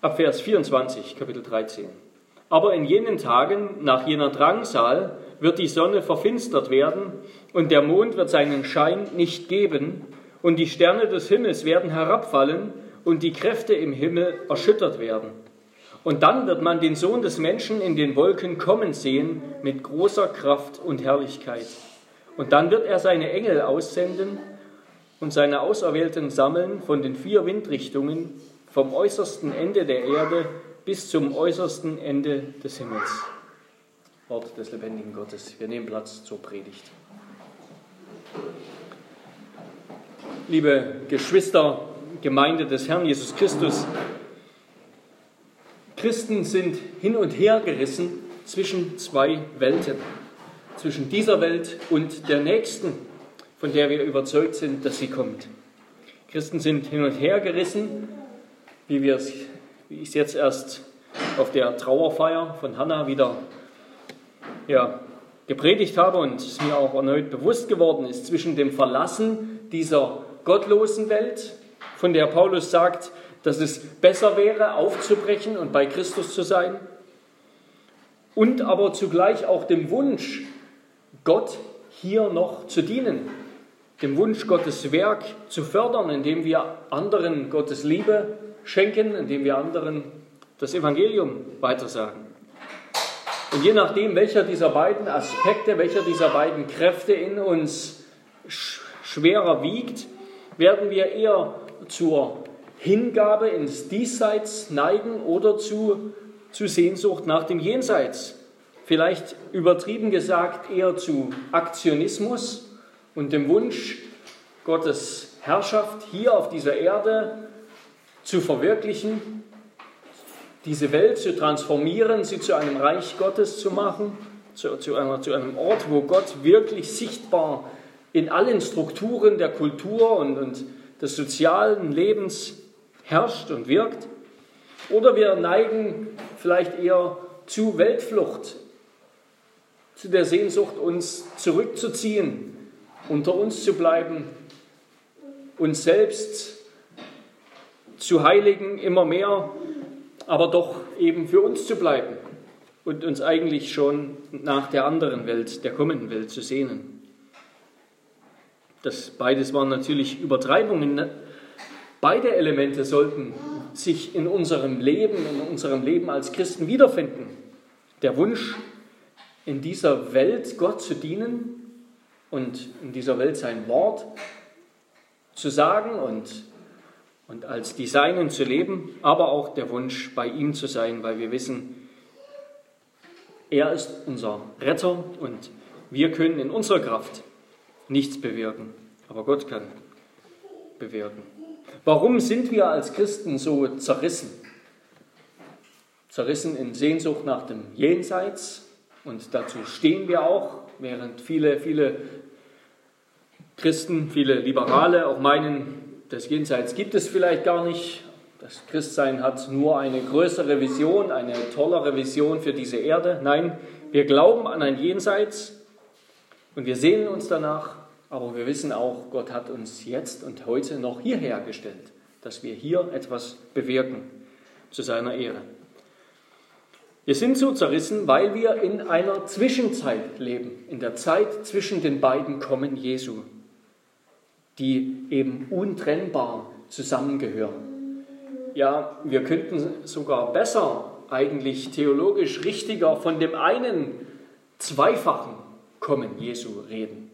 ab Vers 24, Kapitel 13. Aber in jenen Tagen, nach jener Drangsal, wird die Sonne verfinstert werden und der Mond wird seinen Schein nicht geben und die Sterne des Himmels werden herabfallen und die Kräfte im Himmel erschüttert werden. Und dann wird man den Sohn des Menschen in den Wolken kommen sehen mit großer Kraft und Herrlichkeit. Und dann wird er seine Engel aussenden und seine Auserwählten sammeln von den vier Windrichtungen, vom äußersten Ende der Erde bis zum äußersten Ende des Himmels. Wort des lebendigen Gottes. Wir nehmen Platz zur Predigt. Liebe Geschwister, Gemeinde des Herrn Jesus Christus, Christen sind hin und her gerissen zwischen zwei Welten, zwischen dieser Welt und der nächsten, von der wir überzeugt sind, dass sie kommt. Christen sind hin und her gerissen, wie, wie ich es jetzt erst auf der Trauerfeier von Hannah wieder ja, gepredigt habe und es mir auch erneut bewusst geworden ist, zwischen dem Verlassen dieser gottlosen Welt, von der Paulus sagt, dass es besser wäre, aufzubrechen und bei Christus zu sein, und aber zugleich auch dem Wunsch, Gott hier noch zu dienen, dem Wunsch, Gottes Werk zu fördern, indem wir anderen Gottes Liebe schenken, indem wir anderen das Evangelium weitersagen. Und je nachdem, welcher dieser beiden Aspekte, welcher dieser beiden Kräfte in uns schwerer wiegt, werden wir eher zur Hingabe ins Diesseits neigen oder zu, zu Sehnsucht nach dem Jenseits. Vielleicht übertrieben gesagt eher zu Aktionismus und dem Wunsch, Gottes Herrschaft hier auf dieser Erde zu verwirklichen, diese Welt zu transformieren, sie zu einem Reich Gottes zu machen, zu, zu, einer, zu einem Ort, wo Gott wirklich sichtbar in allen Strukturen der Kultur und, und des sozialen Lebens herrscht und wirkt. Oder wir neigen vielleicht eher zu Weltflucht, zu der Sehnsucht, uns zurückzuziehen, unter uns zu bleiben, uns selbst zu heiligen, immer mehr, aber doch eben für uns zu bleiben und uns eigentlich schon nach der anderen Welt, der kommenden Welt zu sehnen. Das beides waren natürlich Übertreibungen. Ne? Beide Elemente sollten sich in unserem Leben, in unserem Leben als Christen wiederfinden. Der Wunsch, in dieser Welt Gott zu dienen und in dieser Welt sein Wort zu sagen und, und als die Seinen zu leben, aber auch der Wunsch, bei ihm zu sein, weil wir wissen, er ist unser Retter und wir können in unserer Kraft nichts bewirken, aber Gott kann bewirken. Warum sind wir als Christen so zerrissen? Zerrissen in Sehnsucht nach dem Jenseits und dazu stehen wir auch, während viele, viele Christen, viele Liberale auch meinen, das Jenseits gibt es vielleicht gar nicht. Das Christsein hat nur eine größere Vision, eine tollere Vision für diese Erde. Nein, wir glauben an ein Jenseits und wir sehnen uns danach aber wir wissen auch, Gott hat uns jetzt und heute noch hierher gestellt, dass wir hier etwas bewirken zu seiner Ehre. Wir sind so zerrissen, weil wir in einer Zwischenzeit leben, in der Zeit zwischen den beiden Kommen Jesu, die eben untrennbar zusammengehören. Ja, wir könnten sogar besser, eigentlich theologisch richtiger, von dem einen zweifachen Kommen Jesu reden.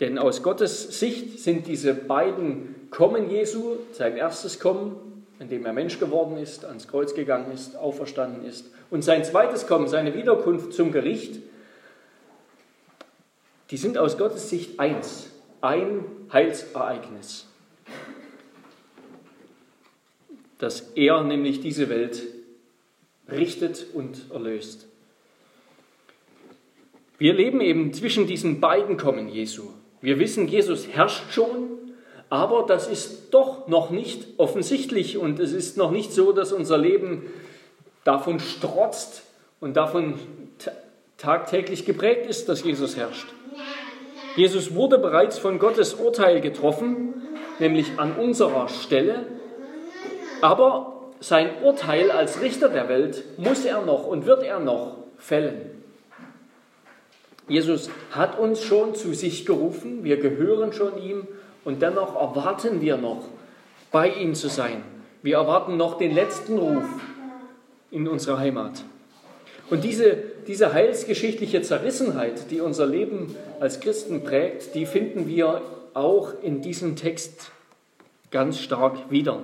Denn aus Gottes Sicht sind diese beiden Kommen Jesu, sein erstes Kommen, in dem er Mensch geworden ist, ans Kreuz gegangen ist, auferstanden ist, und sein zweites Kommen, seine Wiederkunft zum Gericht, die sind aus Gottes Sicht eins, ein Heilsereignis, dass er nämlich diese Welt richtet und erlöst. Wir leben eben zwischen diesen beiden Kommen Jesu. Wir wissen, Jesus herrscht schon, aber das ist doch noch nicht offensichtlich und es ist noch nicht so, dass unser Leben davon strotzt und davon tagtäglich geprägt ist, dass Jesus herrscht. Jesus wurde bereits von Gottes Urteil getroffen, nämlich an unserer Stelle, aber sein Urteil als Richter der Welt muss er noch und wird er noch fällen. Jesus hat uns schon zu sich gerufen, wir gehören schon ihm und dennoch erwarten wir noch, bei ihm zu sein. Wir erwarten noch den letzten Ruf in unserer Heimat. Und diese, diese heilsgeschichtliche Zerrissenheit, die unser Leben als Christen prägt, die finden wir auch in diesem Text ganz stark wieder.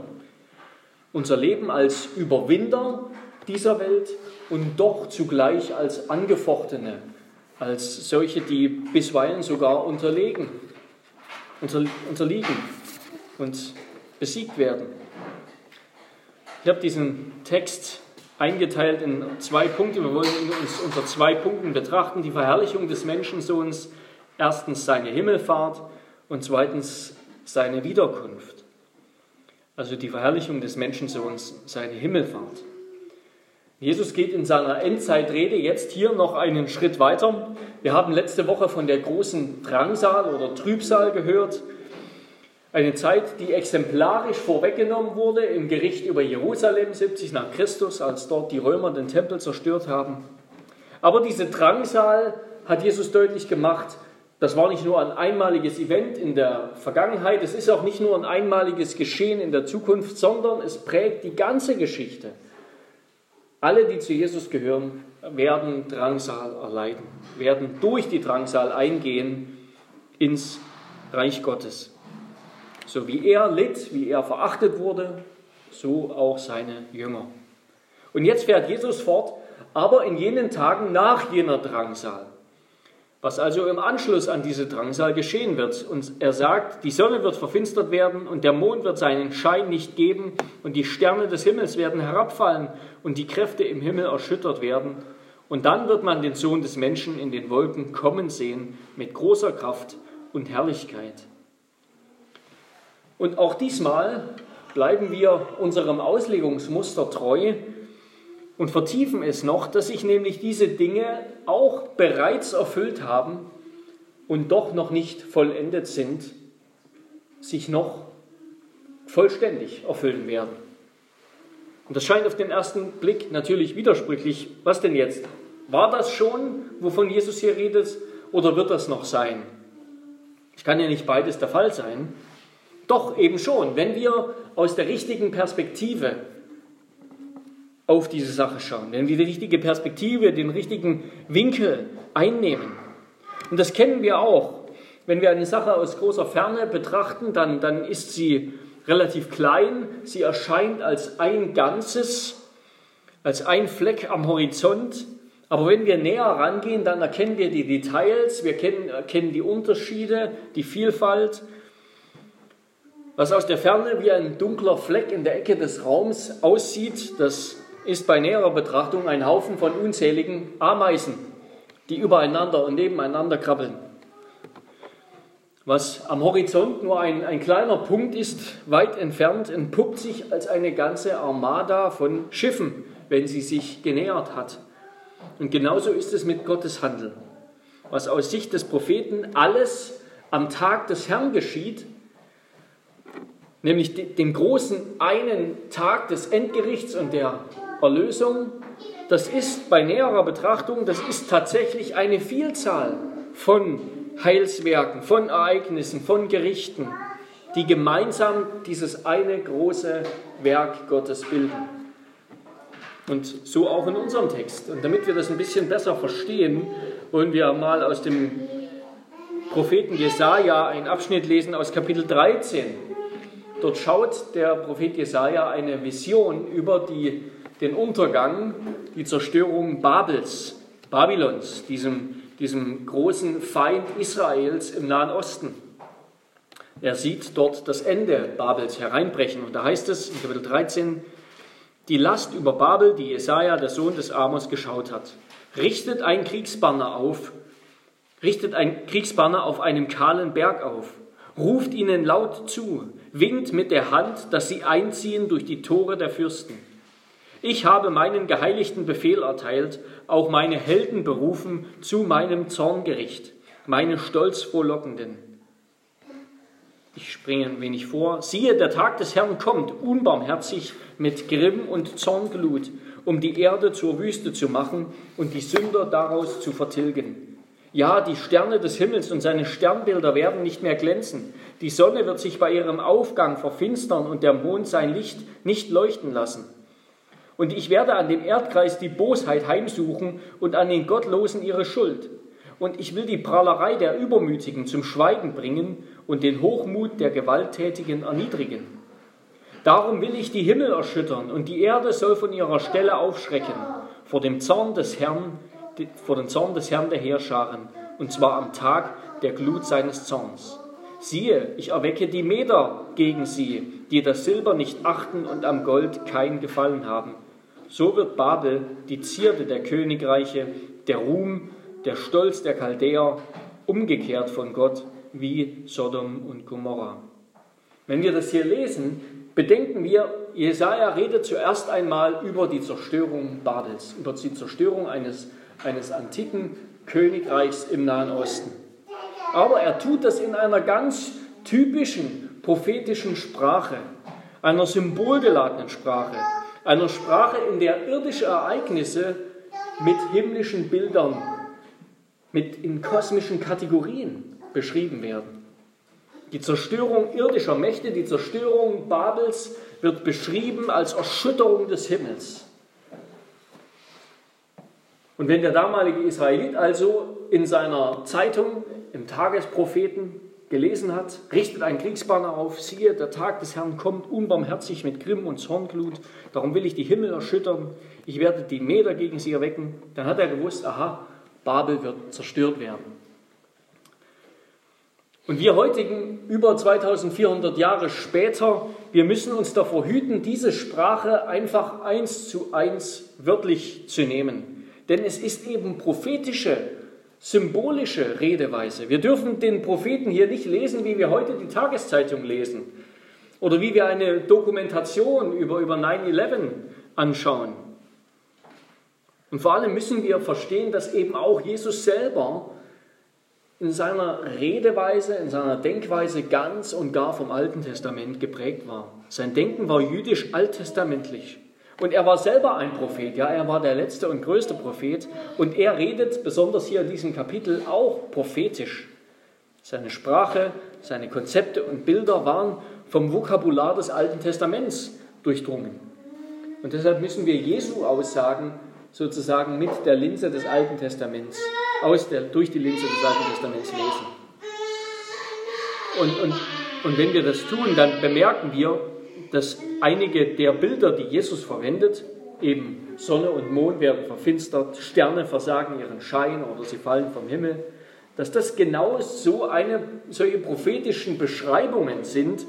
Unser Leben als Überwinder dieser Welt und doch zugleich als Angefochtene, als solche, die bisweilen sogar unterlegen, unterliegen und besiegt werden. Ich habe diesen Text eingeteilt in zwei Punkte. Wir wollen uns unter zwei Punkten betrachten. Die Verherrlichung des Menschensohns. Erstens seine Himmelfahrt und zweitens seine Wiederkunft. Also die Verherrlichung des Menschensohns, seine Himmelfahrt. Jesus geht in seiner Endzeitrede jetzt hier noch einen Schritt weiter. Wir haben letzte Woche von der großen Drangsal oder Trübsal gehört. Eine Zeit, die exemplarisch vorweggenommen wurde im Gericht über Jerusalem 70 nach Christus, als dort die Römer den Tempel zerstört haben. Aber diese Drangsal hat Jesus deutlich gemacht, das war nicht nur ein einmaliges Event in der Vergangenheit, es ist auch nicht nur ein einmaliges Geschehen in der Zukunft, sondern es prägt die ganze Geschichte. Alle, die zu Jesus gehören, werden Drangsal erleiden, werden durch die Drangsal eingehen ins Reich Gottes. So wie er litt, wie er verachtet wurde, so auch seine Jünger. Und jetzt fährt Jesus fort, aber in jenen Tagen nach jener Drangsal. Was also im Anschluss an diese Drangsal geschehen wird. Und er sagt, die Sonne wird verfinstert werden und der Mond wird seinen Schein nicht geben und die Sterne des Himmels werden herabfallen und die Kräfte im Himmel erschüttert werden. Und dann wird man den Sohn des Menschen in den Wolken kommen sehen mit großer Kraft und Herrlichkeit. Und auch diesmal bleiben wir unserem Auslegungsmuster treu und vertiefen es noch, dass sich nämlich diese Dinge auch bereits erfüllt haben und doch noch nicht vollendet sind, sich noch vollständig erfüllen werden. Und das scheint auf den ersten Blick natürlich widersprüchlich. Was denn jetzt? War das schon, wovon Jesus hier redet, oder wird das noch sein? Es kann ja nicht beides der Fall sein. Doch eben schon, wenn wir aus der richtigen Perspektive auf diese Sache schauen, wenn wir die richtige Perspektive, den richtigen Winkel einnehmen. Und das kennen wir auch. Wenn wir eine Sache aus großer Ferne betrachten, dann, dann ist sie relativ klein, sie erscheint als ein Ganzes, als ein Fleck am Horizont. Aber wenn wir näher rangehen, dann erkennen wir die Details, wir kennen, erkennen die Unterschiede, die Vielfalt was aus der Ferne wie ein dunkler Fleck in der Ecke des Raums aussieht, das ist bei näherer Betrachtung ein Haufen von unzähligen Ameisen, die übereinander und nebeneinander krabbeln. Was am Horizont nur ein, ein kleiner Punkt ist, weit entfernt, entpuppt sich als eine ganze Armada von Schiffen, wenn sie sich genähert hat. Und genauso ist es mit Gottes Handeln. Was aus Sicht des Propheten alles am Tag des Herrn geschieht, nämlich den großen einen Tag des Endgerichts und der Erlösung, das ist bei näherer Betrachtung, das ist tatsächlich eine Vielzahl von Heilswerken, von Ereignissen, von Gerichten, die gemeinsam dieses eine große Werk Gottes bilden. Und so auch in unserem Text. Und damit wir das ein bisschen besser verstehen, wollen wir mal aus dem Propheten Jesaja einen Abschnitt lesen aus Kapitel 13. Dort schaut der Prophet Jesaja eine Vision über die, den Untergang, die Zerstörung Babels, Babylons, diesem, diesem großen Feind Israels im Nahen Osten. Er sieht dort das Ende Babels hereinbrechen. Und da heißt es in Kapitel 13, die Last über Babel, die Jesaja, der Sohn des Amos, geschaut hat. Richtet ein Kriegsbanner auf, richtet ein Kriegsbanner auf einem kahlen Berg auf ruft ihnen laut zu, winkt mit der Hand, dass sie einziehen durch die Tore der Fürsten. Ich habe meinen geheiligten Befehl erteilt, auch meine Helden berufen zu meinem Zorngericht, meine stolzfrohlockenden. Ich springe ein wenig vor. Siehe, der Tag des Herrn kommt, unbarmherzig mit Grimm und Zornglut, um die Erde zur Wüste zu machen und die Sünder daraus zu vertilgen. Ja, die Sterne des Himmels und seine Sternbilder werden nicht mehr glänzen. Die Sonne wird sich bei ihrem Aufgang verfinstern und der Mond sein Licht nicht leuchten lassen. Und ich werde an dem Erdkreis die Bosheit heimsuchen und an den Gottlosen ihre Schuld. Und ich will die Prahlerei der Übermütigen zum Schweigen bringen und den Hochmut der Gewalttätigen erniedrigen. Darum will ich die Himmel erschüttern und die Erde soll von ihrer Stelle aufschrecken vor dem Zorn des Herrn, vor dem Zorn des Herrn der Heerscharen, und zwar am Tag der Glut seines Zorns. Siehe, ich erwecke die Meder gegen sie, die das Silber nicht achten und am Gold kein Gefallen haben. So wird Babel die Zierde der Königreiche, der Ruhm, der Stolz der Chaldäer, umgekehrt von Gott wie Sodom und Gomorra. Wenn wir das hier lesen, bedenken wir, Jesaja redet zuerst einmal über die Zerstörung Babels, über die Zerstörung eines, eines antiken Königreichs im Nahen Osten. Aber er tut das in einer ganz typischen prophetischen Sprache, einer symbolgeladenen Sprache, einer Sprache, in der irdische Ereignisse mit himmlischen Bildern, mit in kosmischen Kategorien beschrieben werden. Die Zerstörung irdischer Mächte, die Zerstörung Babels wird beschrieben als Erschütterung des Himmels. Und wenn der damalige Israelit also in seiner Zeitung, im Tagespropheten gelesen hat, richtet ein Kriegsbanner auf, siehe, der Tag des Herrn kommt unbarmherzig mit Grimm und Zornglut, darum will ich die Himmel erschüttern, ich werde die Meter gegen sie erwecken, dann hat er gewusst, aha, Babel wird zerstört werden. Und wir heutigen, über 2400 Jahre später, wir müssen uns davor hüten, diese Sprache einfach eins zu eins wörtlich zu nehmen. Denn es ist eben prophetische, symbolische Redeweise. Wir dürfen den Propheten hier nicht lesen, wie wir heute die Tageszeitung lesen oder wie wir eine Dokumentation über, über 9-11 anschauen. Und vor allem müssen wir verstehen, dass eben auch Jesus selber in seiner Redeweise, in seiner Denkweise ganz und gar vom Alten Testament geprägt war. Sein Denken war jüdisch alttestamentlich. Und er war selber ein Prophet, ja, er war der letzte und größte Prophet. Und er redet, besonders hier in diesem Kapitel, auch prophetisch. Seine Sprache, seine Konzepte und Bilder waren vom Vokabular des Alten Testaments durchdrungen. Und deshalb müssen wir Jesu Aussagen sozusagen mit der Linse des Alten Testaments aus der, durch die Linse des Alten Testaments lesen. Und, und, und wenn wir das tun, dann bemerken wir, dass einige der Bilder, die Jesus verwendet, eben Sonne und Mond werden verfinstert, Sterne versagen ihren Schein oder sie fallen vom Himmel, dass das genau so eine, solche prophetischen Beschreibungen sind,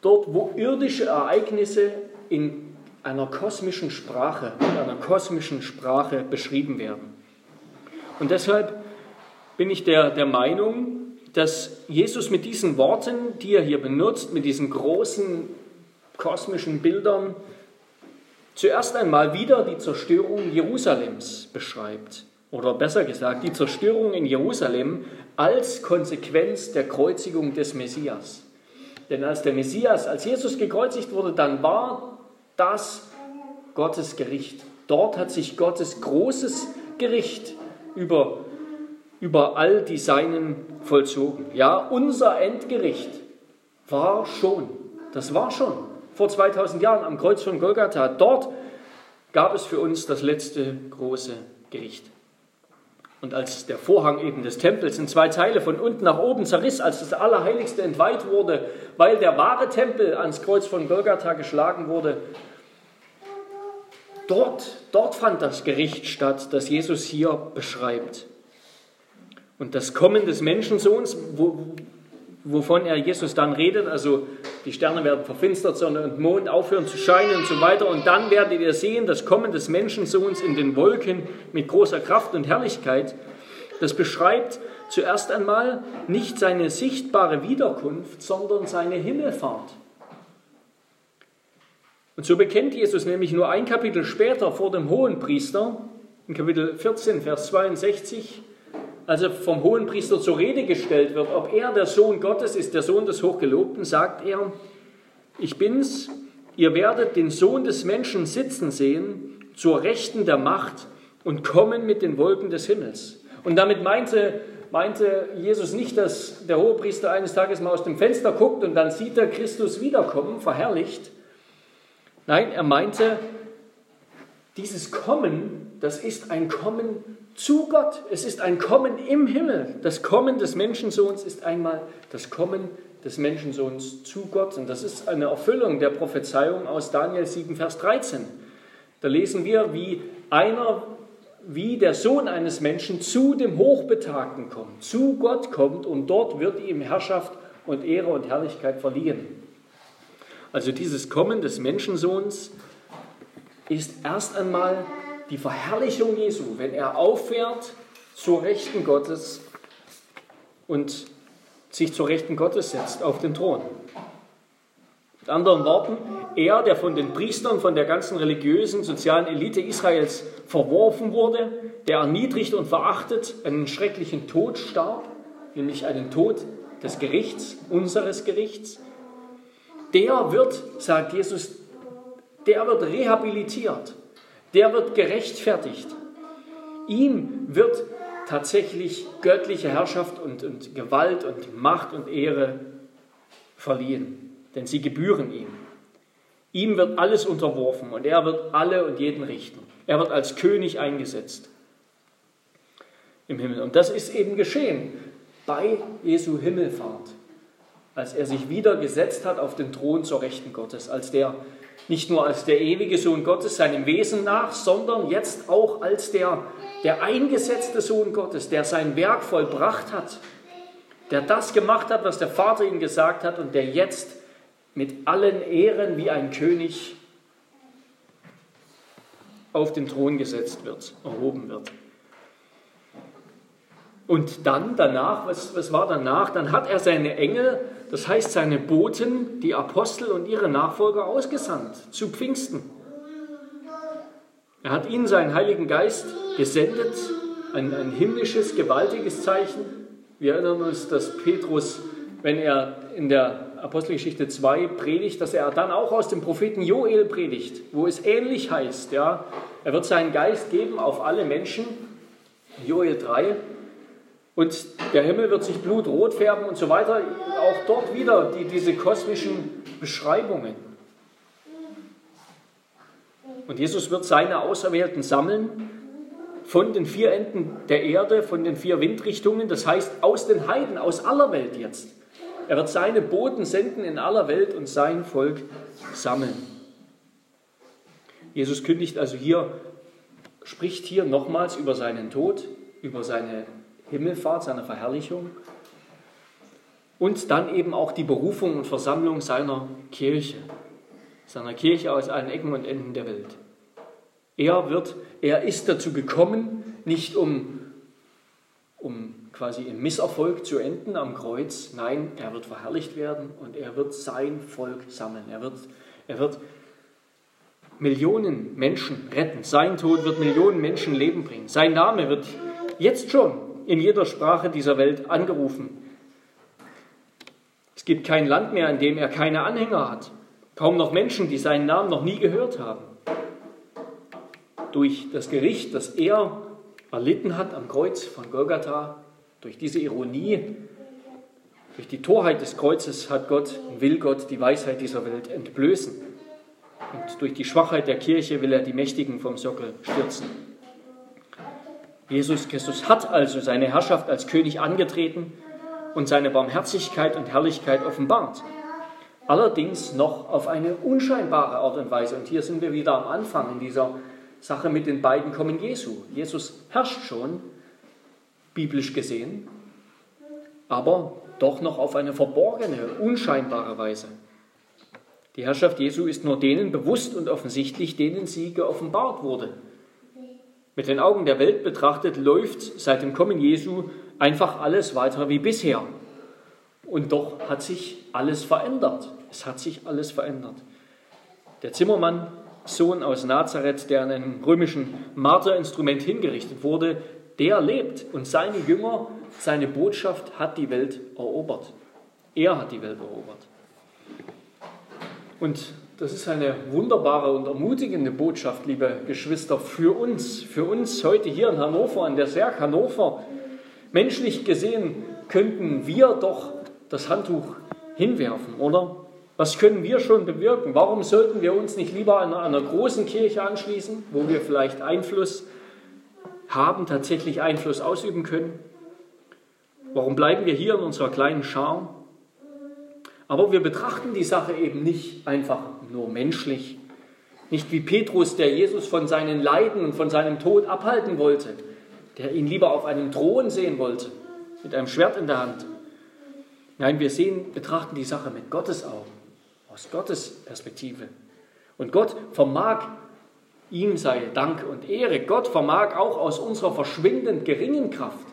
dort wo irdische Ereignisse in einer kosmischen Sprache, in einer kosmischen Sprache beschrieben werden. Und deshalb bin ich der, der Meinung, dass Jesus mit diesen Worten, die er hier benutzt, mit diesen großen kosmischen Bildern, zuerst einmal wieder die Zerstörung Jerusalems beschreibt. Oder besser gesagt, die Zerstörung in Jerusalem als Konsequenz der Kreuzigung des Messias. Denn als der Messias, als Jesus gekreuzigt wurde, dann war das Gottes Gericht. Dort hat sich Gottes großes Gericht über, über all die Seinen vollzogen. Ja, unser Endgericht war schon, das war schon vor 2000 Jahren am Kreuz von Golgatha. Dort gab es für uns das letzte große Gericht. Und als der Vorhang eben des Tempels in zwei Teile von unten nach oben zerriss, als das Allerheiligste entweiht wurde, weil der wahre Tempel ans Kreuz von Golgatha geschlagen wurde, Dort, dort fand das Gericht statt, das Jesus hier beschreibt. Und das Kommen des Menschensohns, wo, wovon er Jesus dann redet, also die Sterne werden verfinstert, Sonne und Mond aufhören zu scheinen und so weiter. Und dann werdet ihr sehen, das Kommen des Menschensohns in den Wolken mit großer Kraft und Herrlichkeit. Das beschreibt zuerst einmal nicht seine sichtbare Wiederkunft, sondern seine Himmelfahrt. Und so bekennt Jesus nämlich nur ein Kapitel später vor dem Hohen Priester, in Kapitel 14, Vers 62, als er vom hohen Priester zur Rede gestellt wird, ob er der Sohn Gottes ist, der Sohn des Hochgelobten, sagt er, ich bin's, ihr werdet den Sohn des Menschen sitzen sehen, zur Rechten der Macht und kommen mit den Wolken des Himmels. Und damit meinte, meinte Jesus nicht, dass der Hohepriester eines Tages mal aus dem Fenster guckt und dann sieht er Christus wiederkommen, verherrlicht. Nein, er meinte, dieses Kommen, das ist ein Kommen zu Gott. Es ist ein Kommen im Himmel. Das Kommen des Menschensohns ist einmal das Kommen des Menschensohns zu Gott. Und das ist eine Erfüllung der Prophezeiung aus Daniel 7, Vers 13. Da lesen wir, wie einer, wie der Sohn eines Menschen zu dem Hochbetagten kommt, zu Gott kommt und dort wird ihm Herrschaft und Ehre und Herrlichkeit verliehen. Also dieses Kommen des Menschensohns ist erst einmal die Verherrlichung Jesu, wenn er auffährt zur Rechten Gottes und sich zur Rechten Gottes setzt auf den Thron. Mit anderen Worten, er, der von den Priestern, von der ganzen religiösen, sozialen Elite Israels verworfen wurde, der erniedrigt und verachtet einen schrecklichen Tod starb, nämlich einen Tod des Gerichts, unseres Gerichts, der wird, sagt Jesus, der wird rehabilitiert der wird gerechtfertigt. Ihm wird tatsächlich göttliche Herrschaft und, und Gewalt und Macht und Ehre verliehen, denn sie gebühren ihm. Ihm wird alles unterworfen und er wird alle und jeden richten. Er wird als König eingesetzt im Himmel. Und das ist eben geschehen bei Jesu Himmelfahrt, als er sich wieder gesetzt hat auf den Thron zur Rechten Gottes, als der nicht nur als der ewige Sohn Gottes seinem Wesen nach, sondern jetzt auch als der, der eingesetzte Sohn Gottes, der sein Werk vollbracht hat, der das gemacht hat, was der Vater ihm gesagt hat und der jetzt mit allen Ehren wie ein König auf den Thron gesetzt wird, erhoben wird. Und dann, danach, was, was war danach? Dann hat er seine Engel das heißt seine Boten, die Apostel und ihre Nachfolger ausgesandt zu Pfingsten. Er hat ihnen seinen Heiligen Geist gesendet, ein, ein himmlisches, gewaltiges Zeichen. Wir erinnern uns, dass Petrus, wenn er in der Apostelgeschichte 2 predigt, dass er dann auch aus dem Propheten Joel predigt, wo es ähnlich heißt. Ja, er wird seinen Geist geben auf alle Menschen. Joel 3. Und der Himmel wird sich blutrot färben und so weiter. Auch dort wieder die, diese kosmischen Beschreibungen. Und Jesus wird seine Auserwählten sammeln von den vier Enden der Erde, von den vier Windrichtungen, das heißt aus den Heiden, aus aller Welt jetzt. Er wird seine Boten senden in aller Welt und sein Volk sammeln. Jesus kündigt also hier, spricht hier nochmals über seinen Tod, über seine Himmelfahrt, seiner Verherrlichung und dann eben auch die Berufung und Versammlung seiner Kirche, seiner Kirche aus allen Ecken und Enden der Welt. Er wird, er ist dazu gekommen, nicht um, um quasi im Misserfolg zu enden am Kreuz, nein, er wird verherrlicht werden und er wird sein Volk sammeln. Er wird, er wird Millionen Menschen retten. Sein Tod wird Millionen Menschen Leben bringen. Sein Name wird jetzt schon in jeder Sprache dieser Welt angerufen. Es gibt kein Land mehr, in dem er keine Anhänger hat. Kaum noch Menschen, die seinen Namen noch nie gehört haben. Durch das Gericht, das er erlitten hat am Kreuz von Golgatha, durch diese Ironie, durch die Torheit des Kreuzes hat Gott, will Gott die Weisheit dieser Welt entblößen. Und durch die Schwachheit der Kirche will er die Mächtigen vom Sockel stürzen. Jesus Christus hat also seine Herrschaft als König angetreten und seine Barmherzigkeit und Herrlichkeit offenbart. Allerdings noch auf eine unscheinbare Art und Weise. Und hier sind wir wieder am Anfang in dieser Sache mit den beiden Kommen Jesu. Jesus herrscht schon, biblisch gesehen, aber doch noch auf eine verborgene, unscheinbare Weise. Die Herrschaft Jesu ist nur denen bewusst und offensichtlich, denen sie geoffenbart wurde. Mit den Augen der Welt betrachtet läuft seit dem Kommen Jesu einfach alles weiter wie bisher. Und doch hat sich alles verändert. Es hat sich alles verändert. Der Zimmermann, Sohn aus Nazareth, der an einem römischen Marterinstrument hingerichtet wurde, der lebt und seine Jünger, seine Botschaft hat die Welt erobert. Er hat die Welt erobert. Und das ist eine wunderbare und ermutigende Botschaft, liebe Geschwister, für uns, für uns heute hier in Hannover, an der Serg Hannover. Menschlich gesehen könnten wir doch das Handtuch hinwerfen, oder? Was können wir schon bewirken? Warum sollten wir uns nicht lieber an einer großen Kirche anschließen, wo wir vielleicht Einfluss haben, tatsächlich Einfluss ausüben können? Warum bleiben wir hier in unserer kleinen Schar? Aber wir betrachten die Sache eben nicht einfach nur menschlich, nicht wie Petrus, der Jesus von seinen Leiden und von seinem Tod abhalten wollte, der ihn lieber auf einem Thron sehen wollte, mit einem Schwert in der Hand. Nein, wir sehen, betrachten die Sache mit Gottes Augen aus Gottes Perspektive. Und Gott vermag, ihm sei Dank und Ehre, Gott vermag auch aus unserer verschwindend geringen Kraft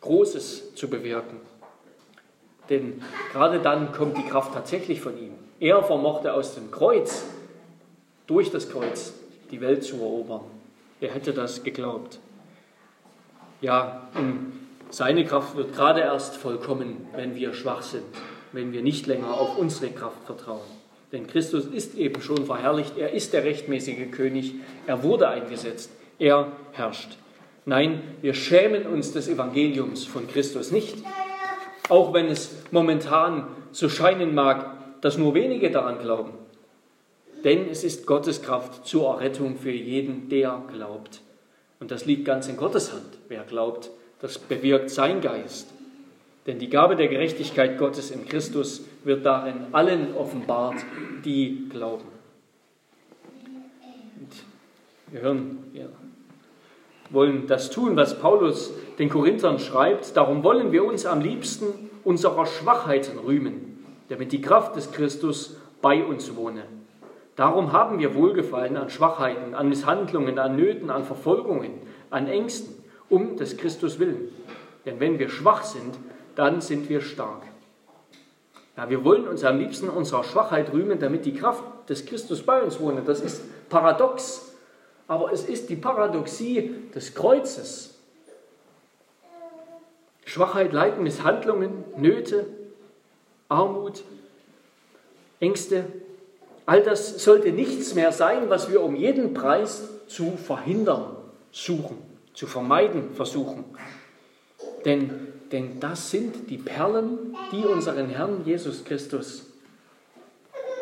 Großes zu bewirken. Denn gerade dann kommt die Kraft tatsächlich von ihm. Er vermochte aus dem Kreuz, durch das Kreuz, die Welt zu erobern. Er hätte das geglaubt. Ja, seine Kraft wird gerade erst vollkommen, wenn wir schwach sind wenn wir nicht länger auf unsere Kraft vertrauen. Denn Christus ist eben schon verherrlicht, er ist der rechtmäßige König, er wurde eingesetzt, er herrscht. Nein, wir schämen uns des Evangeliums von Christus nicht, auch wenn es momentan so scheinen mag, dass nur wenige daran glauben. Denn es ist Gottes Kraft zur Errettung für jeden, der glaubt. Und das liegt ganz in Gottes Hand. Wer glaubt, das bewirkt sein Geist. Denn die Gabe der Gerechtigkeit Gottes in Christus wird darin allen offenbart, die glauben. Und wir hören, wir wollen das tun, was Paulus den Korinthern schreibt. Darum wollen wir uns am liebsten unserer Schwachheiten rühmen, damit die Kraft des Christus bei uns wohne. Darum haben wir Wohlgefallen an Schwachheiten, an Misshandlungen, an Nöten, an Verfolgungen, an Ängsten, um des Christus willen. Denn wenn wir schwach sind, dann sind wir stark. Ja, wir wollen uns am liebsten unserer Schwachheit rühmen, damit die Kraft des Christus bei uns wohnt. Das ist paradox, aber es ist die Paradoxie des Kreuzes. Schwachheit, Leiden, Misshandlungen, Nöte, Armut, Ängste, all das sollte nichts mehr sein, was wir um jeden Preis zu verhindern suchen, zu vermeiden versuchen. Denn denn das sind die Perlen, die unseren Herrn Jesus Christus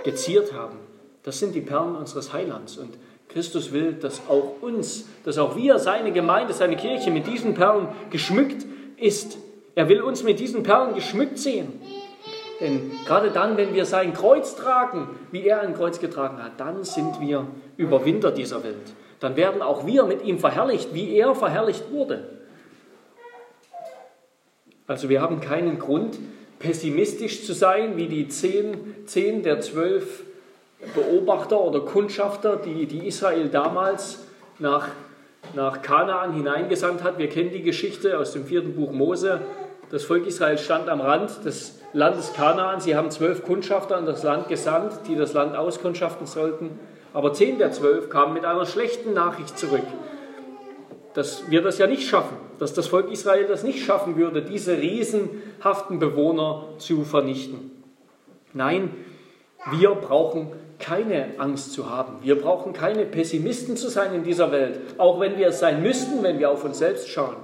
geziert haben. Das sind die Perlen unseres Heilands. Und Christus will, dass auch uns, dass auch wir, seine Gemeinde, seine Kirche mit diesen Perlen geschmückt ist. Er will uns mit diesen Perlen geschmückt sehen. Denn gerade dann, wenn wir sein Kreuz tragen, wie er ein Kreuz getragen hat, dann sind wir Überwinder dieser Welt. Dann werden auch wir mit ihm verherrlicht, wie er verherrlicht wurde. Also wir haben keinen Grund, pessimistisch zu sein, wie die zehn, zehn der zwölf Beobachter oder Kundschafter, die, die Israel damals nach, nach Kanaan hineingesandt hat. Wir kennen die Geschichte aus dem vierten Buch Mose. Das Volk Israel stand am Rand des Landes Kanaan. Sie haben zwölf Kundschafter in das Land gesandt, die das Land auskundschaften sollten. Aber zehn der zwölf kamen mit einer schlechten Nachricht zurück dass wir das ja nicht schaffen, dass das Volk Israel das nicht schaffen würde, diese riesenhaften Bewohner zu vernichten. Nein, wir brauchen keine Angst zu haben. Wir brauchen keine Pessimisten zu sein in dieser Welt, auch wenn wir es sein müssten, wenn wir auf uns selbst schauen.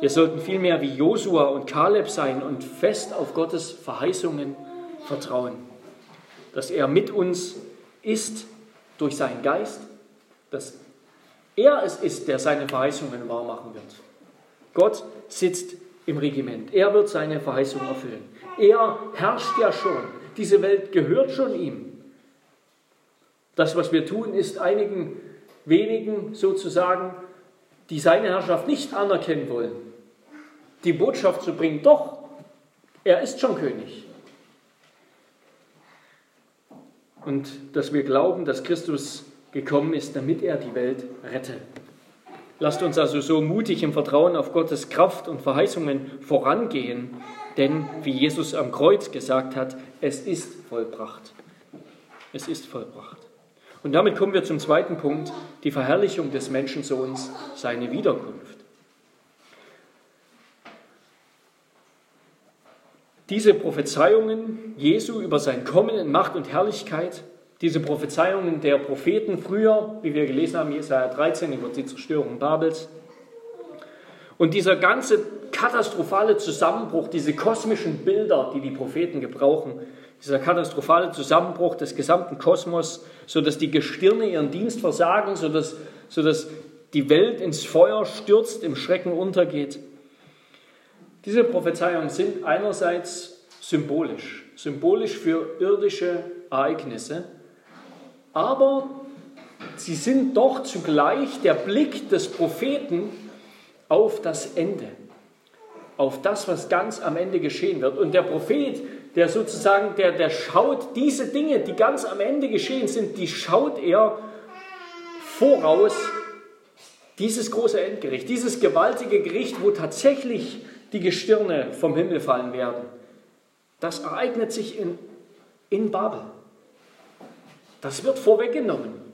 Wir sollten vielmehr wie Josua und Kaleb sein und fest auf Gottes Verheißungen vertrauen, dass er mit uns ist durch seinen Geist, dass er es ist, der seine Verheißungen wahrmachen wird. Gott sitzt im Regiment. Er wird seine Verheißung erfüllen. Er herrscht ja schon. Diese Welt gehört schon ihm. Das, was wir tun, ist einigen wenigen sozusagen, die seine Herrschaft nicht anerkennen wollen, die Botschaft zu bringen, doch, er ist schon König. Und dass wir glauben, dass Christus gekommen ist, damit er die Welt rette. Lasst uns also so mutig im Vertrauen auf Gottes Kraft und Verheißungen vorangehen, denn wie Jesus am Kreuz gesagt hat, es ist vollbracht. Es ist vollbracht. Und damit kommen wir zum zweiten Punkt, die Verherrlichung des Menschensohns, seine Wiederkunft. Diese Prophezeiungen Jesu über sein Kommen in Macht und Herrlichkeit, diese Prophezeiungen der Propheten früher, wie wir gelesen haben, Jesaja 13 über die Zerstörung Babels, und dieser ganze katastrophale Zusammenbruch, diese kosmischen Bilder, die die Propheten gebrauchen, dieser katastrophale Zusammenbruch des gesamten Kosmos, sodass die Gestirne ihren Dienst versagen, sodass, sodass die Welt ins Feuer stürzt, im Schrecken untergeht. Diese Prophezeiungen sind einerseits symbolisch, symbolisch für irdische Ereignisse, aber sie sind doch zugleich der Blick des Propheten auf das Ende, auf das, was ganz am Ende geschehen wird. Und der Prophet, der sozusagen, der, der schaut diese Dinge, die ganz am Ende geschehen sind, die schaut er voraus, dieses große Endgericht, dieses gewaltige Gericht, wo tatsächlich die Gestirne vom Himmel fallen werden. Das ereignet sich in, in Babel. Das wird vorweggenommen.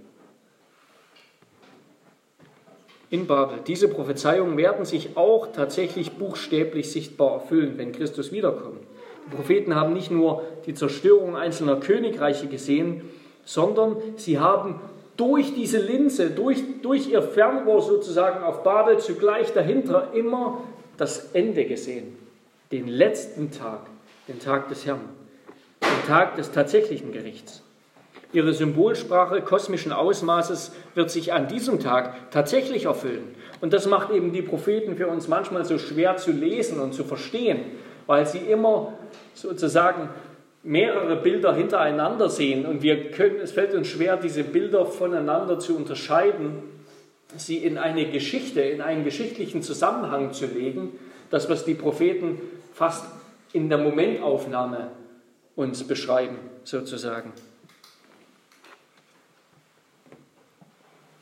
in Babel. Diese Prophezeiungen werden sich auch tatsächlich buchstäblich sichtbar erfüllen, wenn Christus wiederkommt. Die Propheten haben nicht nur die Zerstörung einzelner Königreiche gesehen, sondern sie haben durch diese Linse, durch, durch ihr Fernrohr sozusagen auf Babel zugleich dahinter immer das Ende gesehen. Den letzten Tag, den Tag des Herrn, den Tag des tatsächlichen Gerichts. Ihre Symbolsprache kosmischen Ausmaßes wird sich an diesem Tag tatsächlich erfüllen. Und das macht eben die Propheten für uns manchmal so schwer zu lesen und zu verstehen, weil sie immer sozusagen mehrere Bilder hintereinander sehen und wir können, es fällt uns schwer, diese Bilder voneinander zu unterscheiden, sie in eine Geschichte, in einen geschichtlichen Zusammenhang zu legen, das, was die Propheten fast in der Momentaufnahme uns beschreiben, sozusagen.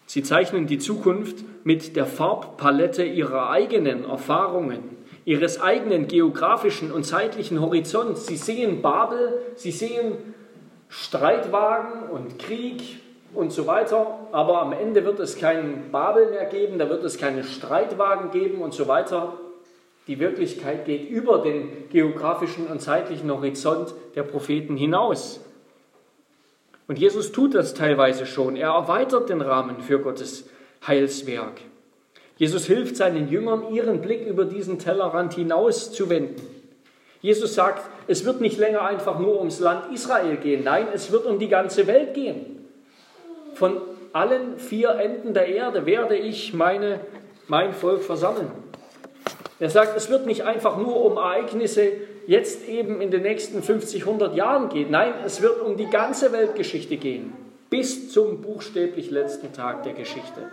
Sie zeichnen die Zukunft mit der Farbpalette ihrer eigenen Erfahrungen, ihres eigenen geografischen und zeitlichen Horizonts. Sie sehen Babel, sie sehen Streitwagen und Krieg und so weiter, aber am Ende wird es keinen Babel mehr geben, da wird es keine Streitwagen geben und so weiter. Die Wirklichkeit geht über den geografischen und zeitlichen Horizont der Propheten hinaus. Und Jesus tut das teilweise schon. Er erweitert den Rahmen für Gottes Heilswerk. Jesus hilft seinen Jüngern, ihren Blick über diesen Tellerrand hinaus zu wenden. Jesus sagt, es wird nicht länger einfach nur ums Land Israel gehen. Nein, es wird um die ganze Welt gehen. Von allen vier Enden der Erde werde ich meine, mein Volk versammeln. Er sagt, es wird nicht einfach nur um Ereignisse jetzt eben in den nächsten 50, 100 Jahren geht. Nein, es wird um die ganze Weltgeschichte gehen, bis zum buchstäblich letzten Tag der Geschichte.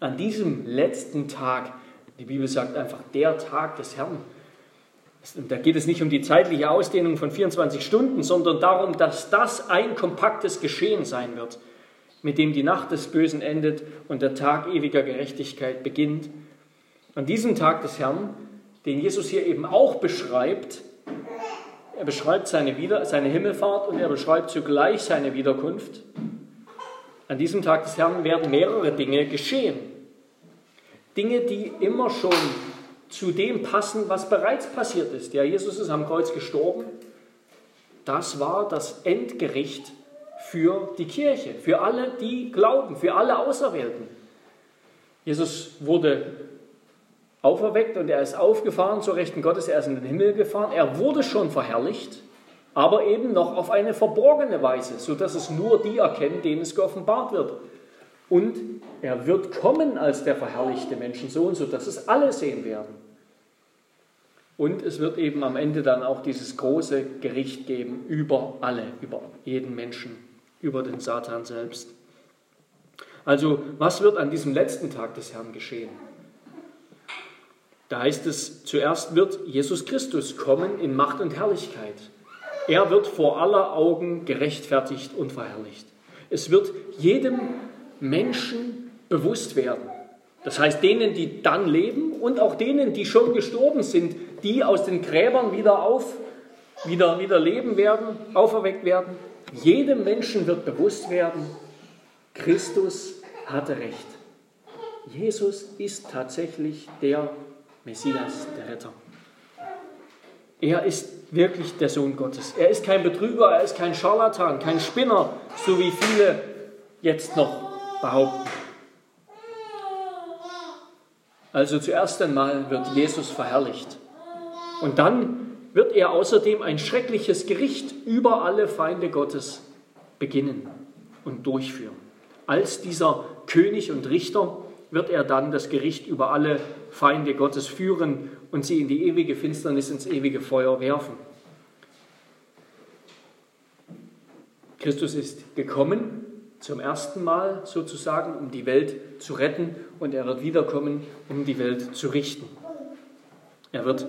An diesem letzten Tag, die Bibel sagt einfach der Tag des Herrn, da geht es nicht um die zeitliche Ausdehnung von 24 Stunden, sondern darum, dass das ein kompaktes Geschehen sein wird, mit dem die Nacht des Bösen endet und der Tag ewiger Gerechtigkeit beginnt. An diesem Tag des Herrn den Jesus hier eben auch beschreibt. Er beschreibt seine, Wieder seine Himmelfahrt und er beschreibt zugleich seine Wiederkunft. An diesem Tag des Herrn werden mehrere Dinge geschehen. Dinge, die immer schon zu dem passen, was bereits passiert ist. Ja, Jesus ist am Kreuz gestorben. Das war das Endgericht für die Kirche, für alle, die glauben, für alle Auserwählten. Jesus wurde auferweckt und er ist aufgefahren zur Rechten Gottes, er ist in den Himmel gefahren, er wurde schon verherrlicht, aber eben noch auf eine verborgene Weise, sodass es nur die erkennen, denen es geoffenbart wird. Und er wird kommen als der verherrlichte Menschensohn, sodass es alle sehen werden. Und es wird eben am Ende dann auch dieses große Gericht geben über alle, über jeden Menschen, über den Satan selbst. Also was wird an diesem letzten Tag des Herrn geschehen? Da heißt es, zuerst wird Jesus Christus kommen in Macht und Herrlichkeit. Er wird vor aller Augen gerechtfertigt und verherrlicht. Es wird jedem Menschen bewusst werden. Das heißt, denen, die dann leben und auch denen, die schon gestorben sind, die aus den Gräbern wieder auf, wieder, wieder leben werden, auferweckt werden. Jedem Menschen wird bewusst werden, Christus hatte recht. Jesus ist tatsächlich der Messias, der Retter. Er ist wirklich der Sohn Gottes. Er ist kein Betrüger, er ist kein Scharlatan, kein Spinner, so wie viele jetzt noch behaupten. Also zuerst einmal wird Jesus verherrlicht. Und dann wird er außerdem ein schreckliches Gericht über alle Feinde Gottes beginnen und durchführen. Als dieser König und Richter wird er dann das Gericht über alle Feinde Gottes führen und sie in die ewige Finsternis, ins ewige Feuer werfen. Christus ist gekommen, zum ersten Mal sozusagen, um die Welt zu retten und er wird wiederkommen, um die Welt zu richten. Er wird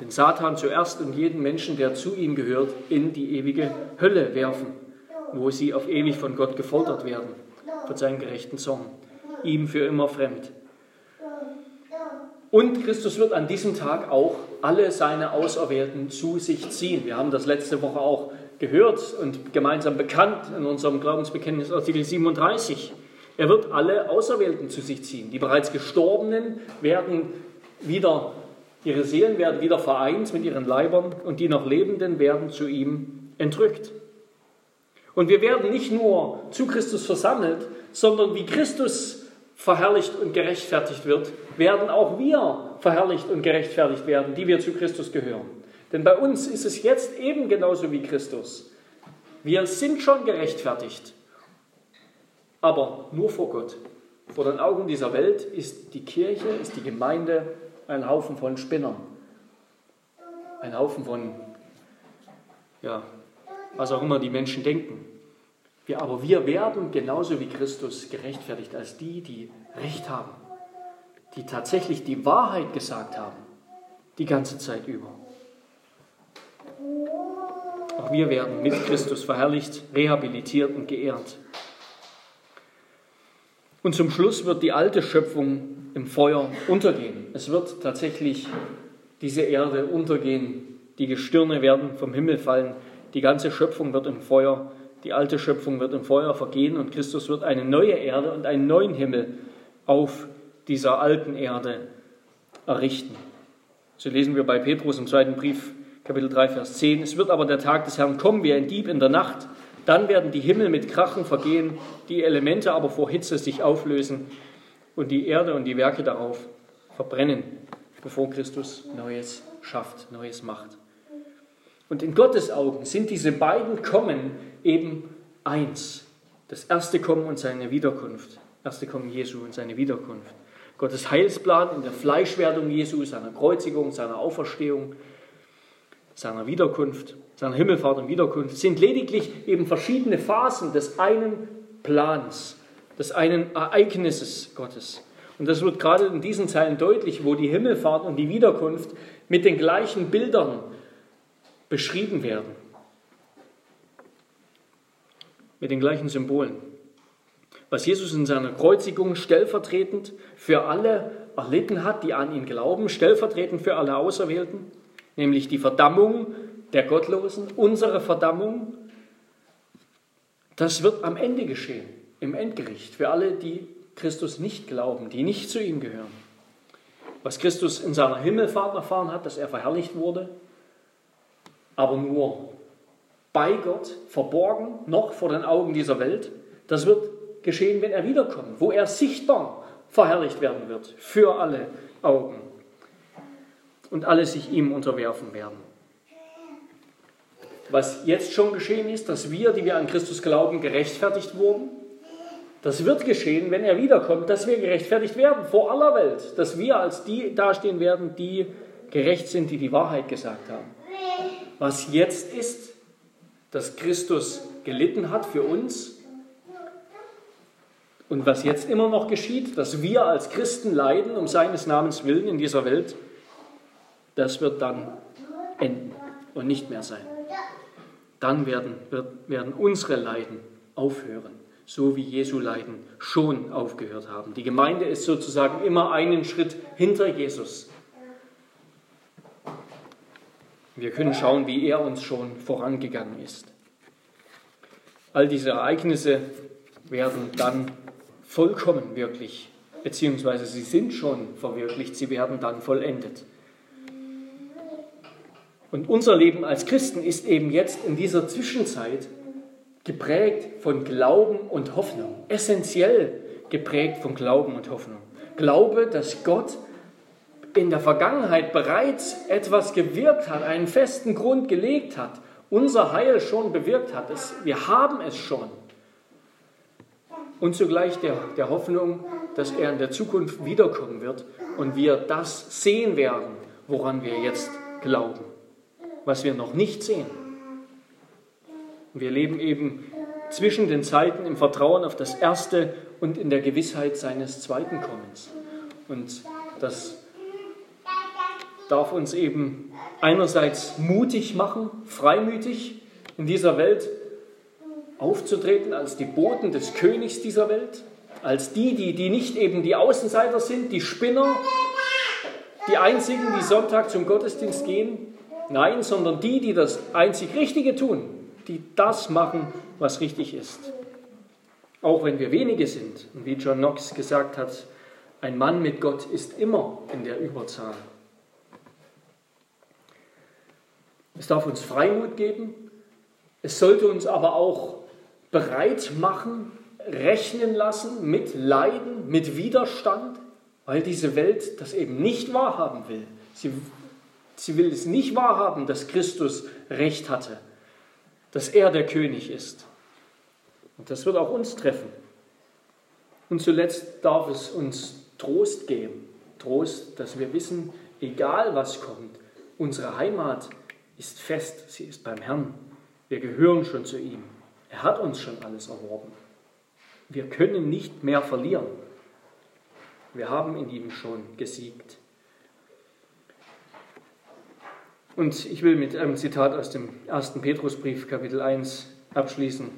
den Satan zuerst und jeden Menschen, der zu ihm gehört, in die ewige Hölle werfen, wo sie auf ewig von Gott gefoltert werden, von seinem gerechten Zorn, ihm für immer fremd. Und Christus wird an diesem Tag auch alle seine Auserwählten zu sich ziehen. Wir haben das letzte Woche auch gehört und gemeinsam bekannt in unserem Glaubensbekenntnis Artikel 37. Er wird alle Auserwählten zu sich ziehen. Die bereits Gestorbenen werden wieder, ihre Seelen werden wieder vereint mit ihren Leibern und die noch Lebenden werden zu ihm entrückt. Und wir werden nicht nur zu Christus versammelt, sondern wie Christus verherrlicht und gerechtfertigt wird, werden auch wir verherrlicht und gerechtfertigt werden, die wir zu Christus gehören. Denn bei uns ist es jetzt eben genauso wie Christus. Wir sind schon gerechtfertigt, aber nur vor Gott. Vor den Augen dieser Welt ist die Kirche, ist die Gemeinde ein Haufen von Spinnern. Ein Haufen von, ja, was auch immer die Menschen denken. Wir, aber wir werden genauso wie Christus gerechtfertigt als die, die Recht haben, die tatsächlich die Wahrheit gesagt haben, die ganze Zeit über. Auch wir werden mit Christus verherrlicht, rehabilitiert und geehrt. Und zum Schluss wird die alte Schöpfung im Feuer untergehen. Es wird tatsächlich diese Erde untergehen. Die Gestirne werden vom Himmel fallen. Die ganze Schöpfung wird im Feuer, die alte Schöpfung wird im Feuer vergehen und Christus wird eine neue Erde und einen neuen Himmel auf dieser alten Erde errichten. So lesen wir bei Petrus im zweiten Brief Kapitel 3, Vers 10. Es wird aber der Tag des Herrn kommen wie ein Dieb in der Nacht. Dann werden die Himmel mit Krachen vergehen, die Elemente aber vor Hitze sich auflösen und die Erde und die Werke darauf verbrennen, bevor Christus Neues schafft, Neues macht. Und in Gottes Augen sind diese beiden Kommen eben eins. Das erste Kommen und seine Wiederkunft. Erste Kommen Jesu und seine Wiederkunft. Gottes Heilsplan in der Fleischwerdung Jesu, seiner Kreuzigung, seiner Auferstehung seiner Wiederkunft, seiner Himmelfahrt und Wiederkunft, sind lediglich eben verschiedene Phasen des einen Plans, des einen Ereignisses Gottes. Und das wird gerade in diesen Zeilen deutlich, wo die Himmelfahrt und die Wiederkunft mit den gleichen Bildern beschrieben werden. Mit den gleichen Symbolen. Was Jesus in seiner Kreuzigung stellvertretend für alle erlitten hat, die an ihn glauben, stellvertretend für alle Auserwählten, nämlich die Verdammung der Gottlosen, unsere Verdammung, das wird am Ende geschehen, im Endgericht, für alle, die Christus nicht glauben, die nicht zu ihm gehören. Was Christus in seiner Himmelfahrt erfahren hat, dass er verherrlicht wurde, aber nur bei Gott, verborgen, noch vor den Augen dieser Welt, das wird geschehen, wenn er wiederkommt, wo er sichtbar verherrlicht werden wird, für alle Augen und alle sich ihm unterwerfen werden. Was jetzt schon geschehen ist, dass wir, die wir an Christus glauben, gerechtfertigt wurden, das wird geschehen, wenn er wiederkommt, dass wir gerechtfertigt werden vor aller Welt, dass wir als die dastehen werden, die gerecht sind, die die Wahrheit gesagt haben. Was jetzt ist, dass Christus gelitten hat für uns und was jetzt immer noch geschieht, dass wir als Christen leiden um seines Namens willen in dieser Welt, das wird dann enden und nicht mehr sein. Dann werden, wird, werden unsere Leiden aufhören, so wie Jesu Leiden schon aufgehört haben. Die Gemeinde ist sozusagen immer einen Schritt hinter Jesus. Wir können schauen, wie er uns schon vorangegangen ist. All diese Ereignisse werden dann vollkommen wirklich, beziehungsweise sie sind schon verwirklicht, sie werden dann vollendet. Und unser Leben als Christen ist eben jetzt in dieser Zwischenzeit geprägt von Glauben und Hoffnung. Essentiell geprägt von Glauben und Hoffnung. Glaube, dass Gott in der Vergangenheit bereits etwas gewirkt hat, einen festen Grund gelegt hat, unser Heil schon bewirkt hat. wir haben es schon. Und zugleich der, der Hoffnung, dass er in der Zukunft wiederkommen wird und wir das sehen werden, woran wir jetzt glauben, was wir noch nicht sehen. Wir leben eben zwischen den Zeiten im Vertrauen auf das Erste und in der Gewissheit seines zweiten Kommens. Und das darf uns eben einerseits mutig machen, freimütig in dieser Welt aufzutreten als die Boten des Königs dieser Welt, als die, die, die nicht eben die Außenseiter sind, die Spinner, die einzigen, die Sonntag zum Gottesdienst gehen. Nein, sondern die, die das einzig Richtige tun, die das machen, was richtig ist. Auch wenn wir wenige sind. Und wie John Knox gesagt hat, ein Mann mit Gott ist immer in der Überzahl. Es darf uns Freimut geben. Es sollte uns aber auch bereit machen, rechnen lassen mit Leiden, mit Widerstand, weil diese Welt das eben nicht wahrhaben will. Sie, sie will es nicht wahrhaben, dass Christus Recht hatte, dass er der König ist. Und das wird auch uns treffen. Und zuletzt darf es uns Trost geben. Trost, dass wir wissen, egal was kommt, unsere Heimat ist fest, sie ist beim Herrn. Wir gehören schon zu ihm. Er hat uns schon alles erworben. Wir können nicht mehr verlieren. Wir haben in ihm schon gesiegt. Und ich will mit einem Zitat aus dem ersten Petrusbrief, Kapitel 1, abschließen,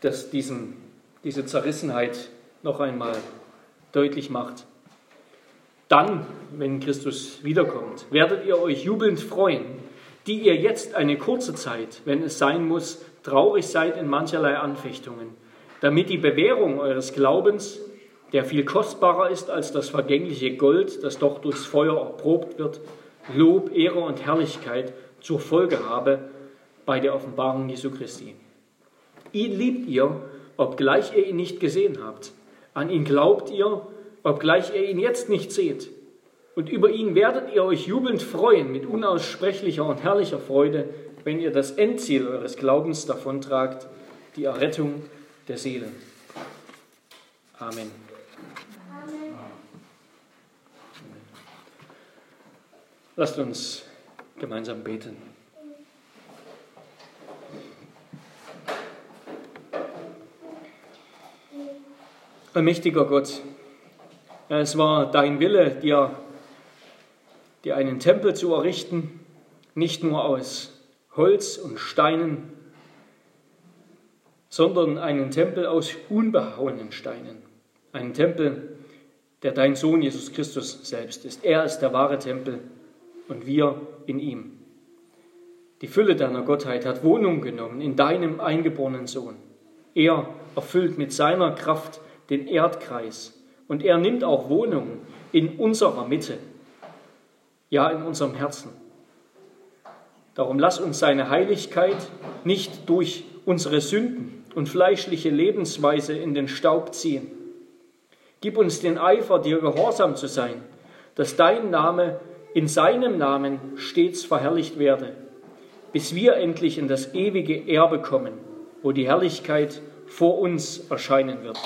das diesen, diese Zerrissenheit noch einmal deutlich macht. Dann, wenn Christus wiederkommt, werdet ihr euch jubelnd freuen, die ihr jetzt eine kurze Zeit, wenn es sein muss, traurig seid in mancherlei Anfechtungen, damit die Bewährung eures Glaubens, der viel kostbarer ist als das vergängliche Gold, das doch durchs Feuer erprobt wird, Lob, Ehre und Herrlichkeit zur Folge habe bei der Offenbarung Jesu Christi. Ihn liebt ihr, obgleich ihr ihn nicht gesehen habt. An ihn glaubt ihr, obgleich ihr ihn jetzt nicht seht. Und über ihn werdet ihr euch jubelnd freuen mit unaussprechlicher und herrlicher Freude, wenn ihr das Endziel eures Glaubens davontragt, die Errettung der Seelen. Amen. Lasst uns gemeinsam beten. Allmächtiger Gott, es war dein Wille, dir, dir einen Tempel zu errichten, nicht nur aus Holz und Steinen, sondern einen Tempel aus unbehauenen Steinen. Einen Tempel, der dein Sohn Jesus Christus selbst ist. Er ist der wahre Tempel und wir in ihm. Die Fülle deiner Gottheit hat Wohnung genommen in deinem eingeborenen Sohn. Er erfüllt mit seiner Kraft den Erdkreis und er nimmt auch Wohnung in unserer Mitte, ja in unserem Herzen. Darum lass uns seine Heiligkeit nicht durch unsere Sünden und fleischliche Lebensweise in den Staub ziehen. Gib uns den Eifer, dir gehorsam zu sein, dass dein Name in seinem Namen stets verherrlicht werde, bis wir endlich in das ewige Erbe kommen, wo die Herrlichkeit vor uns erscheinen wird.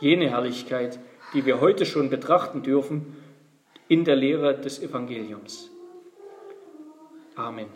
Jene Herrlichkeit, die wir heute schon betrachten dürfen in der Lehre des Evangeliums. Amen.